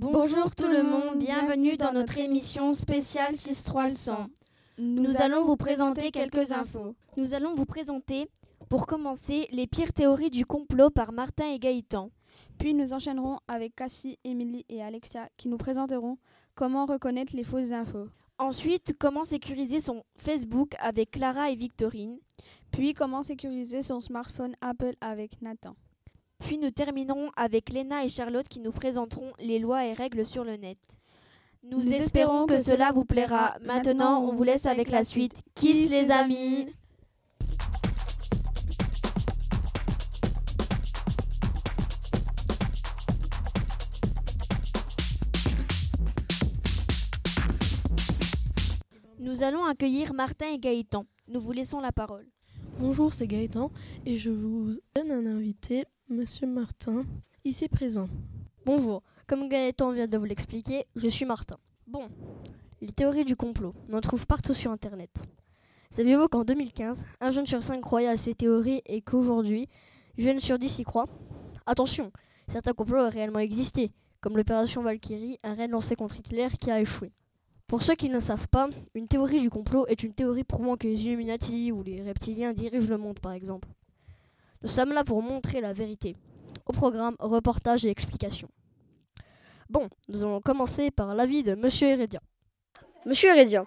Bonjour tout le monde, bienvenue dans notre émission spéciale 6-3 Nous allons vous présenter quelques infos. Nous allons vous présenter, pour commencer, les pires théories du complot par Martin et Gaëtan. Puis nous enchaînerons avec Cassie, Émilie et Alexia qui nous présenteront comment reconnaître les fausses infos. Ensuite, comment sécuriser son Facebook avec Clara et Victorine. Puis comment sécuriser son smartphone Apple avec Nathan. Puis nous terminerons avec Léna et Charlotte qui nous présenteront les lois et règles sur le net. Nous, nous espérons que cela vous plaira. Maintenant, on vous laisse avec la suite. Kiss les amis Nous allons accueillir Martin et Gaëtan. Nous vous laissons la parole. Bonjour, c'est Gaëtan et je vous donne un invité, Monsieur Martin, ici présent. Bonjour, comme Gaëtan vient de vous l'expliquer, je suis Martin. Bon, les théories du complot, on en trouve partout sur Internet. Saviez-vous qu'en 2015, un jeune sur cinq croyait à ces théories et qu'aujourd'hui, jeune sur dix y croit? Attention, certains complots ont réellement existé, comme l'opération Valkyrie, un raid lancé contre Hitler qui a échoué. Pour ceux qui ne savent pas, une théorie du complot est une théorie prouvant que les Illuminati ou les reptiliens dirigent le monde, par exemple. Nous sommes là pour montrer la vérité. Au programme, reportage et explications. Bon, nous allons commencer par l'avis de Monsieur Heredia. Monsieur Heredia,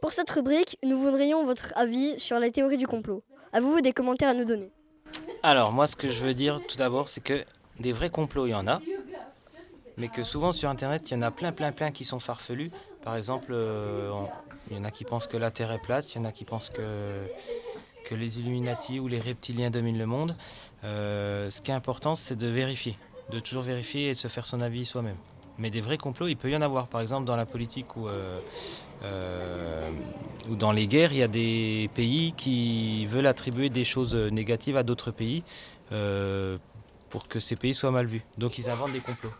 pour cette rubrique, nous voudrions votre avis sur les théories du complot. Avez-vous des commentaires à nous donner? Alors, moi, ce que je veux dire tout d'abord, c'est que des vrais complots, il y en a, mais que souvent sur Internet, il y en a plein, plein, plein qui sont farfelus. Par exemple, euh, il y en a qui pensent que la Terre est plate, il y en a qui pensent que, que les Illuminati ou les reptiliens dominent le monde. Euh, ce qui est important, c'est de vérifier, de toujours vérifier et de se faire son avis soi-même. Mais des vrais complots, il peut y en avoir. Par exemple, dans la politique ou, euh, ou dans les guerres, il y a des pays qui veulent attribuer des choses négatives à d'autres pays pour que ces pays soient mal vus. Donc ils inventent des complots.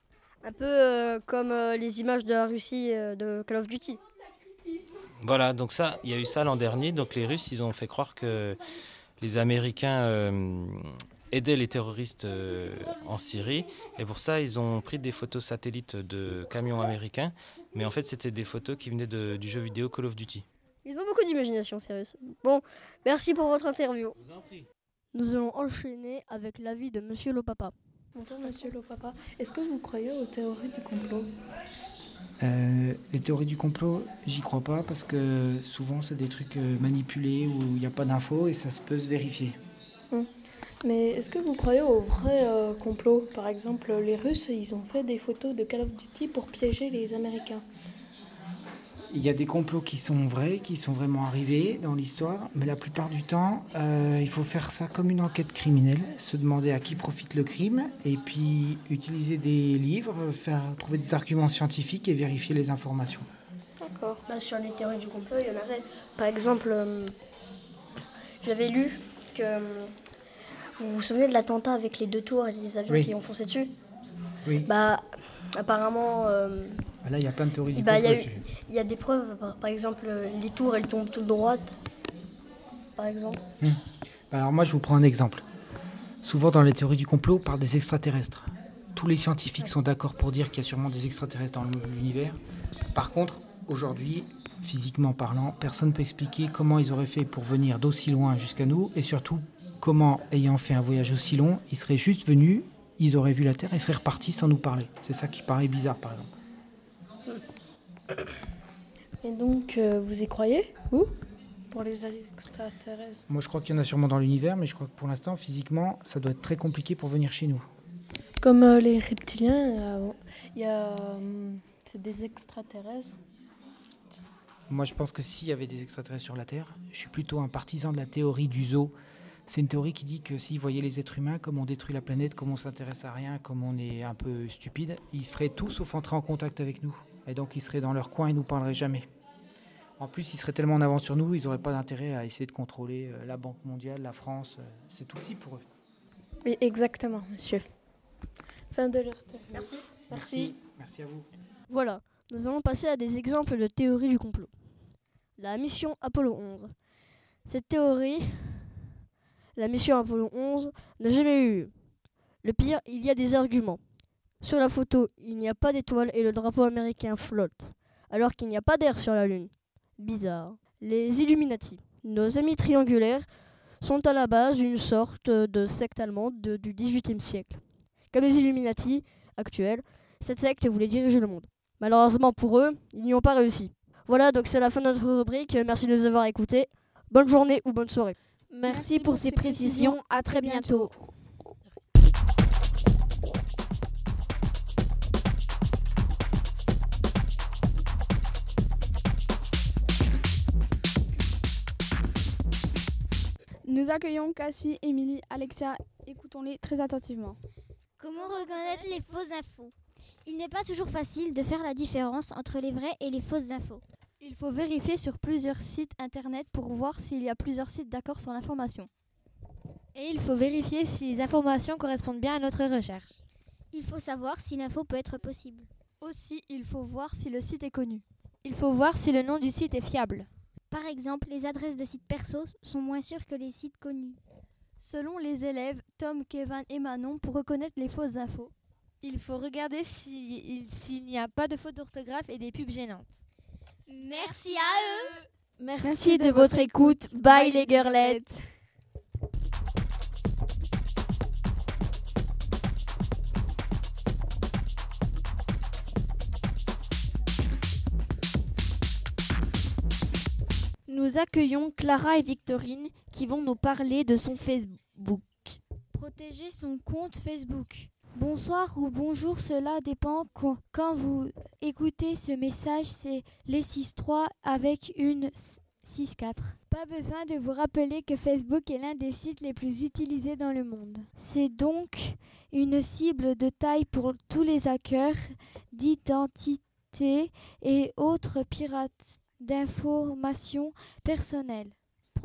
Un peu euh, comme euh, les images de la Russie euh, de Call of Duty. Voilà, donc ça, il y a eu ça l'an dernier. Donc les Russes, ils ont fait croire que les Américains aidaient les terroristes en Syrie. Et pour ça, ils ont pris des photos satellites de camions américains. Mais en fait, c'était des photos qui venaient de, du jeu vidéo Call of Duty. Ils ont beaucoup d'imagination, sérieux. Bon, merci pour votre interview. Nous allons enchaîner avec l'avis de Monsieur Lopapa. Bonjour Monsieur Lopapa. Est-ce que vous croyez aux théories du complot? Euh, Les théories du complot, j'y crois pas parce que souvent c'est des trucs euh, manipulés où il n'y a pas d'infos et ça se peut se vérifier. Hum. Mais est-ce que vous croyez aux vrais euh, complots Par exemple, les Russes, ils ont fait des photos de Call of Duty pour piéger les Américains. Il y a des complots qui sont vrais, qui sont vraiment arrivés dans l'histoire, mais la plupart du temps, euh, il faut faire ça comme une enquête criminelle, se demander à qui profite le crime, et puis utiliser des livres, faire trouver des arguments scientifiques et vérifier les informations. D'accord. Bah, sur les théories du complot, il y en avait. Par exemple, euh, j'avais lu que euh, vous vous souvenez de l'attentat avec les deux tours et les avions qui ont foncé dessus? Oui. Bah, apparemment. Bah là, il y a plein de théories du bah, complot. Il y, a des preuves, par, exemple, les tours, elles tombent toutes droites, par exemple. Hum. Bah alors moi, je vous prends un exemple. Souvent, dans les théories du complot, on parle des extraterrestres. Tous les scientifiques sont d'accord pour dire qu'il y a sûrement des extraterrestres dans l'univers. Par contre, aujourd'hui, physiquement parlant, personne ne peut expliquer comment ils auraient fait pour venir d'aussi loin jusqu'à nous, et surtout, comment, ayant fait un voyage aussi long, ils seraient juste venus, ils auraient vu la Terre et seraient repartis sans nous parler. C'est ça qui paraît bizarre, par exemple. Et donc, euh, vous y croyez, vous Pour les extraterrestres? Moi, je crois qu'il y en a sûrement dans l'univers, mais je crois que pour l'instant, physiquement, ça doit être très compliqué pour venir chez nous. Comme euh, les reptiliens, il y a. Euh, c'est des extraterrestres. Moi, je pense que s'il y avait des extraterrestres sur la Terre, je suis plutôt un partisan de la théorie du zoo. C'est une théorie qui dit que s'ils voyaient les êtres humains, comme on détruit la planète, comme on s'intéresse à rien, comme on est un peu stupide, ils feraient tout sauf entrer en contact avec nous. Et donc ils seraient dans leur coin et nous parleraient jamais. En plus, ils seraient tellement en avance sur nous, ils n'auraient pas d'intérêt à essayer de contrôler euh, la Banque mondiale, la France. Euh, c'est tout petit pour eux. Oui, exactement, monsieur. Fin de leur Merci. Merci. Merci à vous. Voilà, nous allons passer à des exemples de théories du complot. La mission Apollo 11. Cette théorie, la mission Apollo 11, n'a jamais eu. Le pire, il y a des arguments. Sur la photo, il n'y a pas d'étoile et le drapeau américain flotte, alors qu'il n'y a pas d'air sur la Lune. Bizarre. Les Illuminati, nos amis triangulaires, sont à la base une sorte de secte allemande de- du XVIIIe siècle. Comme les Illuminati actuels, cette secte voulait diriger le monde. Malheureusement pour eux, ils n'y ont pas réussi. Voilà, donc c'est la fin de notre rubrique. Merci de nous avoir écoutés. Bonne journée ou bonne soirée. Merci, pour ces précisions. À très bientôt. Nous accueillons Cassie, Émilie, Alexia. Écoutons-les très attentivement. Comment reconnaître les fausses infos? Il n'est pas toujours facile de faire la différence entre les vraies et les fausses infos. Il faut vérifier sur plusieurs sites internet pour voir s'il y a plusieurs sites d'accord sur l'information. Et il faut vérifier si les informations correspondent bien à notre recherche. Il faut savoir si l'info peut être possible. Aussi, il faut voir si le site est connu. Il faut voir si le nom du site est fiable. Par exemple, les adresses de sites perso sont moins sûres que les sites connus. Selon les élèves Tom, Kevin et Manon, pour reconnaître les fausses infos, Il faut regarder si- s'il n'y a pas de fautes d'orthographe et des pubs gênantes. Merci à eux Merci de votre écoute. Bye les girlettes. Nous accueillons Clara et Victorine qui vont nous parler de son Facebook. Protéger son compte Facebook. Bonsoir ou bonjour, cela dépend quand, vous écoutez ce message, c'est les 6-3 avec une 6-4. Pas besoin de vous rappeler que Facebook est l'un des sites les plus utilisés dans le monde. C'est donc une cible de taille pour tous les hackers d'identité et autres pirates d'informations personnelles.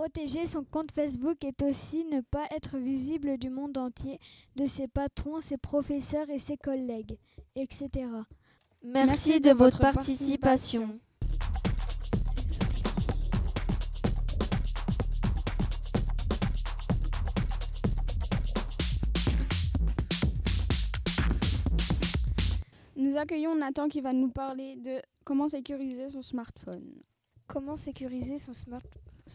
Protéger son compte Facebook est aussi ne pas être visible du monde entier, de ses patrons, ses professeurs et ses collègues, etc. Merci, de, votre participation. Nous accueillons Nathan qui va nous parler de comment sécuriser son smartphone. Comment sécuriser son, smart-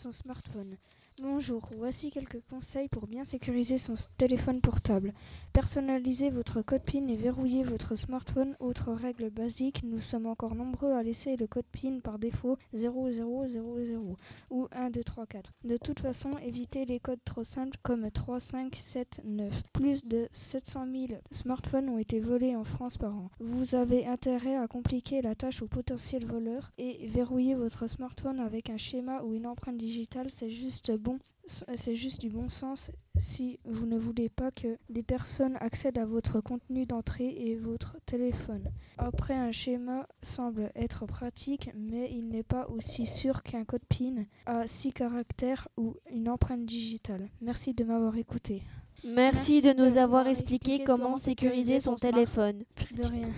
son smartphone Bonjour, voici quelques conseils pour bien sécuriser son téléphone portable. Personnalisez votre code PIN et verrouillez votre smartphone. Autre règle basique, nous sommes encore nombreux à laisser le code PIN par défaut 0000 ou 1234. De toute façon, évitez les codes trop simples comme 3579. Plus de 700 000 smartphones ont été volés en France par an. Vous avez intérêt à compliquer la tâche aux potentiels voleurs et verrouiller votre smartphone avec un schéma ou une empreinte digitale, c'est juste bon, c'est juste du bon sens si vous ne voulez pas que des personnes accèdent à votre contenu d'entrée et votre téléphone. Après, un schéma semble être pratique, mais il n'est pas aussi sûr qu'un code PIN à 6 caractères ou une empreinte digitale. Merci de m'avoir écouté. Merci, de nous avoir expliqué comment sécuriser son téléphone. De rien.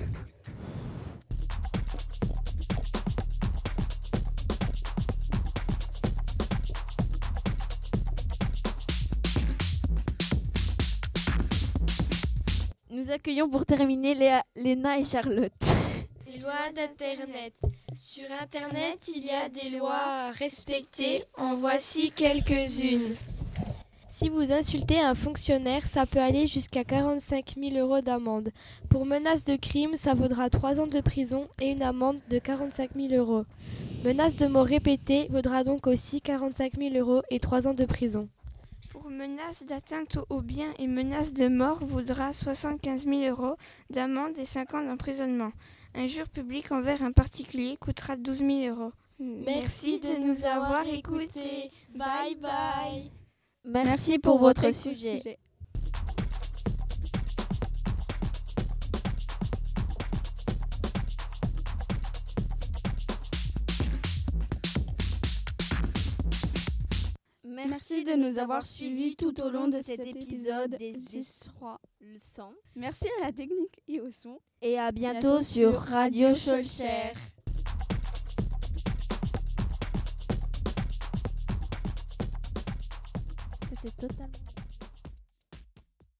Nous accueillons pour terminer Léa, Léna et Charlotte. Les lois d'Internet. Sur Internet, il y a des lois à respecter. En voici quelques-unes. Si vous insultez un fonctionnaire, ça peut aller jusqu'à 45 000 euros d'amende. Pour menace de crime, ça vaudra 3 ans de prison et une amende de 45 000 euros. Menace de mort répétée vaudra donc aussi 45 000 euros et 3 ans de prison. Pour menace d'atteinte aux biens et menace de mort vaudra 75 000 euros d'amende et 5 ans d'emprisonnement. Injure publique envers un particulier coûtera 12 000 euros. Merci de nous avoir écoutés. Bye bye. Merci, pour, votre sujet. Merci de nous avoir suivis tout au long de cet épisode des 6-3. leçons. Merci à la technique et au son. Et à bientôt sur Radio Scholcher. C'était totalement.